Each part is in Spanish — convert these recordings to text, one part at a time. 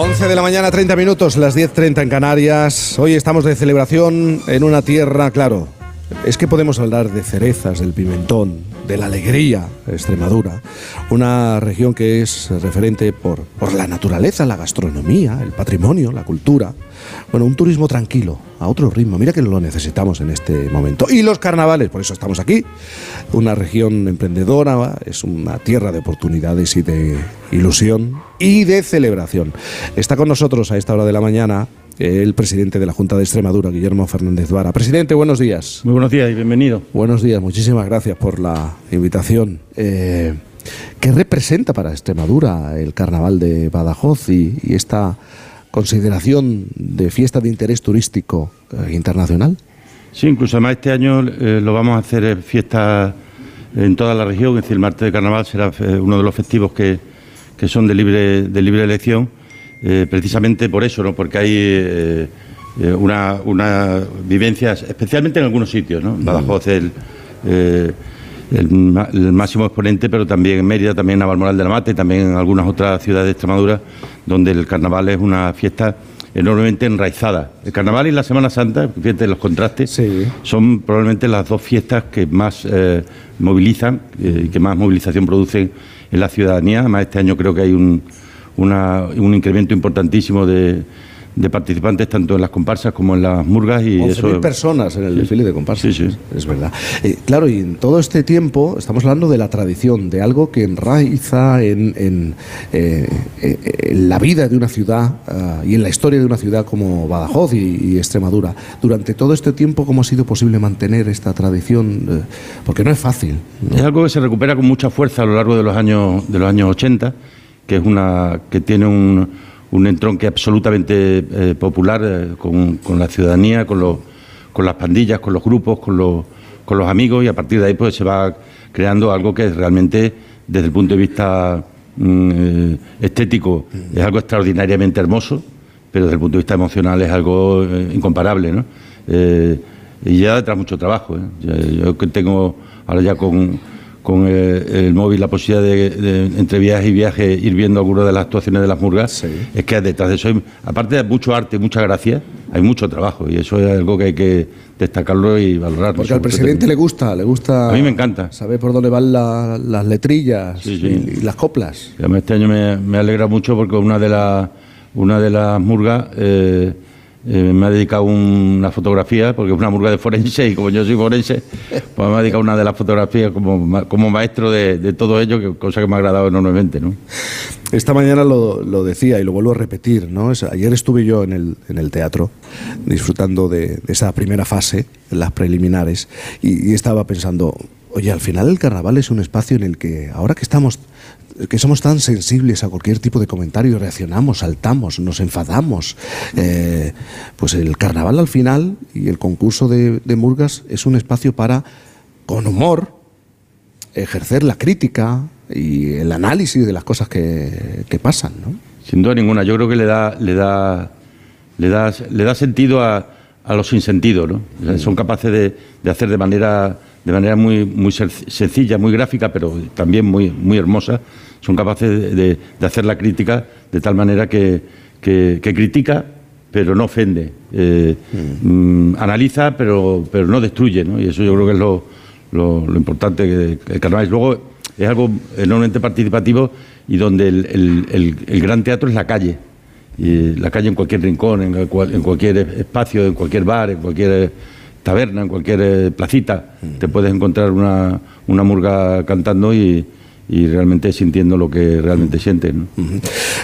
11 de la mañana, 30 minutos, las 10.30 en Canarias. Hoy estamos de celebración en una tierra, claro. Es que podemos hablar de cerezas, del pimentón, de la alegría, Extremadura. Una región que es referente por, por la naturaleza, la gastronomía, el patrimonio, la cultura. Bueno, un turismo tranquilo, a otro ritmo. Mira que lo necesitamos en este momento. Y los carnavales, por eso estamos aquí. Una región emprendedora, es una tierra de oportunidades y de ilusión y de celebración. Está con nosotros a esta hora de la mañana el presidente de la Junta de Extremadura, Guillermo Fernández Vara. Presidente, buenos días. Muy buenos días y bienvenido. Buenos días, muchísimas gracias por la invitación. Eh, ¿Qué representa para Extremadura el carnaval de Badajoz y esta consideración de fiesta de interés turístico eh, internacional? Sí, incluso además este año eh, lo vamos a hacer eh, fiesta en toda la región, es decir, el martes de carnaval será uno de los festivos que, que son de libre, de libre elección, precisamente por eso, ¿no? porque hay una, una vivencia, especialmente en algunos sitios, ¿no? Badajoz, el el, máximo exponente, pero también en Mérida, también en Navalmoral de la Mata y también en algunas otras ciudades de Extremadura, donde el carnaval es una fiesta enormemente enraizada. El carnaval y la Semana Santa, fíjate los contrastes, son probablemente las dos fiestas que más eh, movilizan eh, y que más movilización producen en la ciudadanía. Además, este año creo que hay un, un incremento importantísimo de de participantes tanto en las comparsas como en las murgas y eso personas en el desfile de comparsas. Sí, sí. es verdad. Eh, claro y en todo este tiempo estamos hablando de la tradición de algo que enraiza en, en, eh, la vida de una ciudad ah, y en la historia de una ciudad como Badajoz y, Extremadura. Durante todo este tiempo cómo ha sido posible mantener esta tradición eh, porque no es fácil es algo que se recupera con mucha fuerza a lo largo de los años de los años 80 que es una que tiene un un entronque absolutamente eh, popular eh, con, la ciudadanía, con, los, con las pandillas, con los grupos, con los, con los amigos y a partir de ahí pues se va creando algo que realmente desde el punto de vista mm, eh, estético es algo extraordinariamente hermoso, pero desde el punto de vista emocional es algo incomparable, ¿no? y ya detrás mucho trabajo. Yo que tengo ahora ya con con el, móvil la posibilidad de, entre viaje y viaje ir viendo algunas de las actuaciones de las murgas, es que detrás de eso, aparte de mucho arte, mucha gracia, hay mucho trabajo y eso es algo que hay que destacarlo y valorar. Porque al presidente le gusta, le gusta. A mí me encanta. Saber por dónde van las letrillas Y, las coplas. este año me, alegra mucho porque una de las una de las murgas eh, eh, me ha dedicado una fotografía, porque es una murga de forense y como yo soy forense, pues me ha dedicado una de las fotografías como, como maestro de, todo ello, cosa que me ha agradado enormemente. ¿no? Esta mañana lo, decía y lo vuelvo a repetir. ¿no? ayer estuve yo en el, en el teatro disfrutando de, esa primera fase, las preliminares, y estaba pensando, oye, al final el carnaval es un espacio en el que ahora que estamos que somos tan sensibles a cualquier tipo de comentario, reaccionamos, saltamos, nos enfadamos. Eh, pues el carnaval al final y el concurso de, Murgas es un espacio para, con humor, ejercer la crítica y el análisis de las cosas que, pasan. ¿no? Sin duda ninguna, yo creo que le da, le da, le da, le da sentido a, a los sinsentidos. ¿no? Mm. Son capaces de, de hacer de manera de manera muy, muy sencilla, muy gráfica, pero también muy, muy hermosa, son capaces de, hacer la crítica de tal manera que, critica, pero no ofende, eh, mm. analiza, pero, pero no destruye, ¿no? y eso yo creo que es lo, lo, importante del carnaval. Luego es algo enormemente participativo y donde el, el, gran teatro es la calle. Y la calle en cualquier rincón, en, en cualquier espacio, en cualquier bar, en cualquier taberna, en cualquier eh, placita, te puedes encontrar una, una murga cantando y, y realmente sintiendo lo que realmente sienten.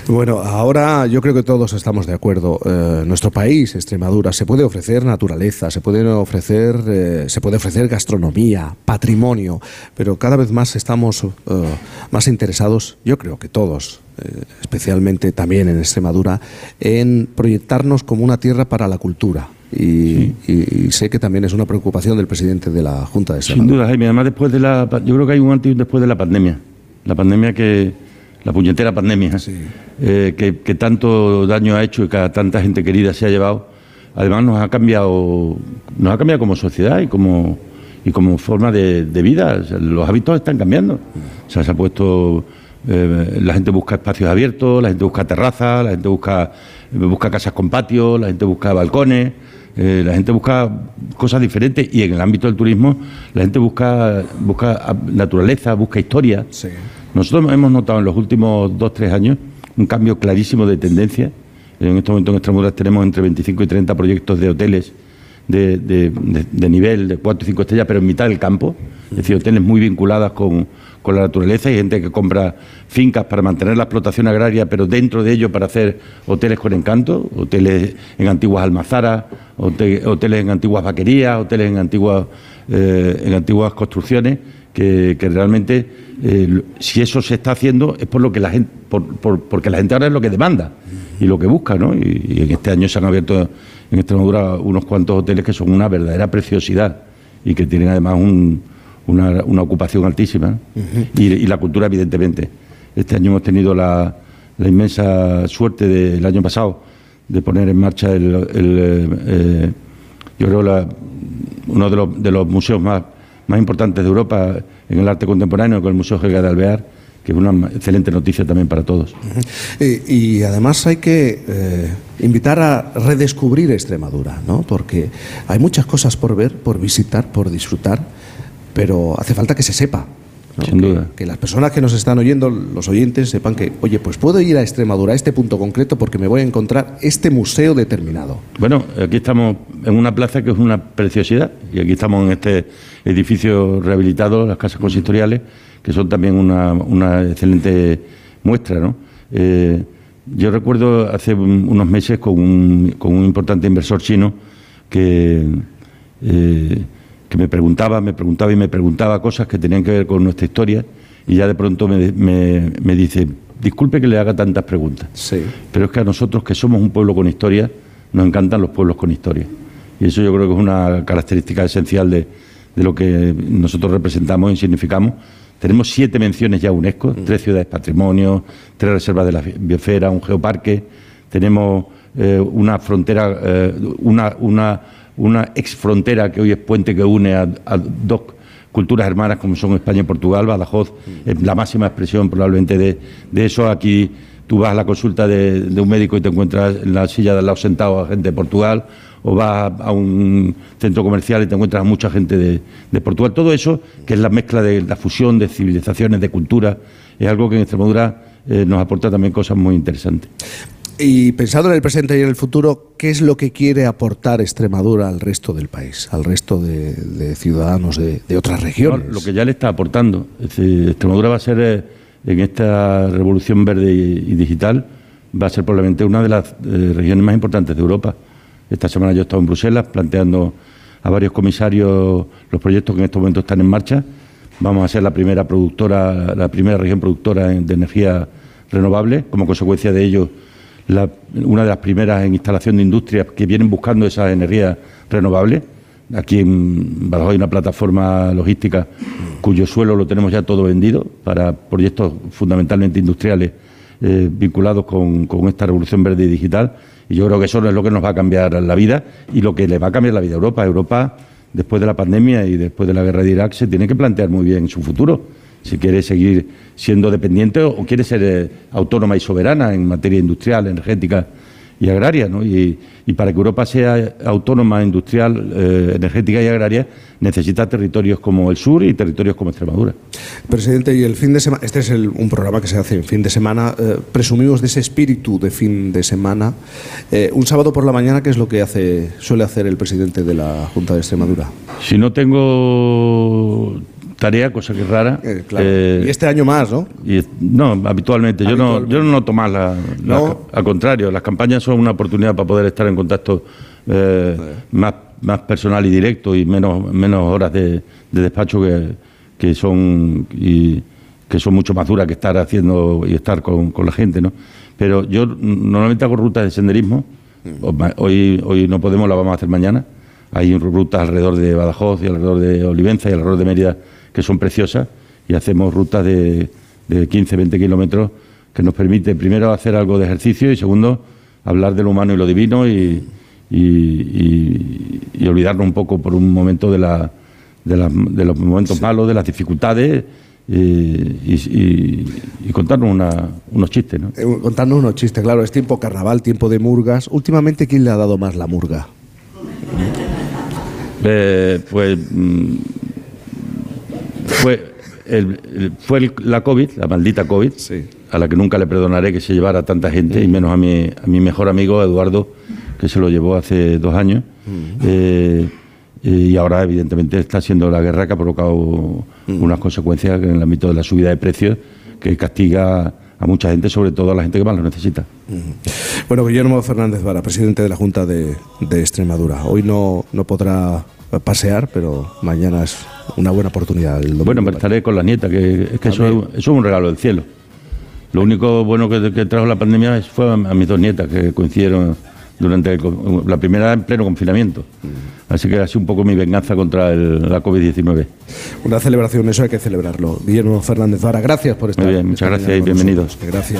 Bueno, ahora yo creo que todos estamos de acuerdo. Eh, nuestro país, Extremadura, se puede ofrecer naturaleza, se puede ofrecer, eh, se puede ofrecer gastronomía, patrimonio, pero cada vez más estamos más interesados, yo creo que todos, especialmente también en Extremadura, en proyectarnos como una tierra para la cultura y, sé que también es una preocupación del presidente de la Junta de Sin duda, Jaime. Además, después de la, yo creo que hay un antes y un después de la pandemia. La pandemia que, la puñetera pandemia, eh, que, tanto daño ha hecho y que a tanta gente querida se ha llevado. Además, nos ha cambiado, nos ha cambiado como sociedad y como y como forma de, vida. los hábitos están cambiando. O sea, se ha puesto eh, la gente busca espacios abiertos, la gente busca terrazas, la gente busca, busca casas con patio, la gente busca balcones, eh, la gente busca cosas diferentes y en el ámbito del turismo la gente busca, busca naturaleza, busca historia. Nosotros hemos notado en los últimos dos, tres años un cambio clarísimo de tendencia. En este momento en Extremadura tenemos entre 25 y 30 proyectos de hoteles de, de, nivel de 4 y 5 estrellas, pero en mitad del campo, es decir, hoteles muy vinculadas con, con la naturaleza. Hay gente que compra fincas para mantener la explotación agraria, pero dentro de ello para hacer hoteles con encanto, hoteles en antiguas almazaras, hoteles en antiguas vaquerías, hoteles en antiguas, eh, en antiguas construcciones, que, realmente, eh, si eso se está haciendo, es por lo que la gente, porque la gente ahora es lo que demanda y lo que busca, ¿no? Y, en este año se han abierto en Extremadura unos cuantos hoteles que son una verdadera preciosidad y que tienen además una, ocupación altísima. y, la cultura, evidentemente. Este año hemos tenido la, inmensa suerte del año pasado de poner en marcha el, eh, yo creo, uno de los, de los museos más, más importantes de Europa en el arte contemporáneo, con el Museo Helga de Alvear que es una excelente noticia también para todos. y, además hay que eh, invitar a redescubrir Extremadura, ¿no? porque hay muchas cosas por ver, por visitar, por disfrutar, pero hace falta que se sepa. Sin duda. Que, las personas que nos están oyendo, los oyentes, sepan que, oye, pues puedo ir a Extremadura, a este punto concreto, porque me voy a encontrar este museo determinado. Bueno, aquí estamos en una plaza que es una preciosidad, y aquí estamos en este edificio rehabilitado, las casas consistoriales que son también una, excelente muestra. ¿no? Eh, yo recuerdo hace unos meses con un, con un importante inversor chino que, eh, que me preguntaba, me preguntaba y me preguntaba cosas que tenían que ver con nuestra historia y ya de pronto me, me, dice, disculpe que le haga tantas preguntas, sí. pero es que a nosotros que somos un pueblo con historia, nos encantan los pueblos con historia. Y eso yo creo que es una característica esencial de, de lo que nosotros representamos y significamos tenemos siete menciones ya a UNESCO, mm. tres ciudades patrimonio, tres reservas de la biosfera, un geoparque. Tenemos eh, una frontera, eh, una, una, una ex frontera que hoy es puente que une a, dos culturas hermanas como son España y Portugal. Badajoz mm. es la máxima expresión probablemente de, de eso. Aquí tú vas a la consulta de, de, un médico y te encuentras en la silla de al lado sentado a gente de Portugal o vas a un centro comercial y te encuentras a mucha gente de, Portugal. Todo eso, que es la mezcla de la fusión de civilizaciones, de cultura, es algo que en Extremadura eh, nos aporta también cosas muy interesantes. Y pensando en el presente y en el futuro, ¿qué es lo que quiere aportar Extremadura al resto del país, al resto de, ciudadanos de, otras regiones? lo que ya le está aportando. Extremadura va a ser, eh, en esta revolución verde y, digital, va a ser probablemente una de las eh, regiones más importantes de Europa. Esta semana yo he estado en Bruselas planteando a varios comisarios los proyectos que en estos momentos están en marcha. Vamos a ser la primera productora, la primera región productora de energía renovable. Como consecuencia de ello, una de las primeras en instalación de industrias que vienen buscando esas energías renovables. Aquí en Badajoz hay una plataforma logística cuyo suelo lo tenemos ya todo vendido para proyectos fundamentalmente industriales eh, vinculados con esta revolución verde y digital y yo creo que eso es lo que nos va a cambiar la vida y lo que le va a cambiar la vida a Europa. Europa, después de la pandemia y después de la guerra de Irak, se tiene que plantear muy bien su futuro. Si quiere seguir siendo dependiente o quiere ser eh, autónoma y soberana en materia industrial, energética y agraria. ¿no? Y, para que Europa sea autónoma, industrial, eh, energética y agraria, necesita territorios como el sur y territorios como Extremadura. Presidente, y el fin de semana, este es un programa que se hace en fin de semana, eh, presumimos de ese espíritu de fin de semana. Eh, un sábado por la mañana, ¿qué es lo que hace, suele hacer el presidente de la Junta de Extremadura? Si no tengo tarea, cosa que es rara. Eh, eh, y este año más, ¿no? Y, no, habitualmente. Yo, no, yo no noto más, la, al contrario, las campañas son una oportunidad para poder estar en contacto eh, más, más personal y directo y menos, menos horas de, despacho que, que son y, que son mucho más duras que estar haciendo y estar con, con la gente, ¿no? Pero yo normalmente hago rutas de senderismo. Mm. Hoy, hoy no podemos, la vamos a hacer mañana. Hay rutas alrededor de Badajoz y alrededor de Olivenza y alrededor de Mérida que son preciosas y hacemos rutas de, de 15, 20 kilómetros que nos permite primero hacer algo de ejercicio y segundo hablar de lo humano y lo divino y, olvidarnos un poco por un momento de, la, de, los momentos malos, de las dificultades y, contarnos unos chistes. ¿no? Eh, contarnos unos chistes, claro, es tiempo carnaval, tiempo de murgas. Últimamente, ¿quién le ha dado más la murga? Eh, pues mm, fue, fue la COVID, la maldita COVID, a la que nunca le perdonaré que se llevara tanta gente, y menos a mi, a mi mejor amigo Eduardo, que se lo llevó hace dos años. Eh, y ahora, evidentemente, está siendo la guerra que ha provocado unas consecuencias en el ámbito de la subida de precios que castiga a mucha gente, sobre todo a la gente que más lo necesita. Bueno, Guillermo Fernández Vara, presidente de la Junta de, Extremadura. Hoy no, no podrá pasear, pero mañana es una buena oportunidad. bueno, me estaré con la nieta, que es que eso, es un regalo del cielo. Lo único bueno que, trajo la pandemia fue a, mis dos nietas, que coincidieron durante la primera en pleno confinamiento. Mm. Así que ha sido un poco mi venganza contra la COVID-19. Una celebración, eso hay que celebrarlo. Guillermo Fernández Vara, gracias por estar. Muy bien, muchas gracias y bienvenidos. Gracias.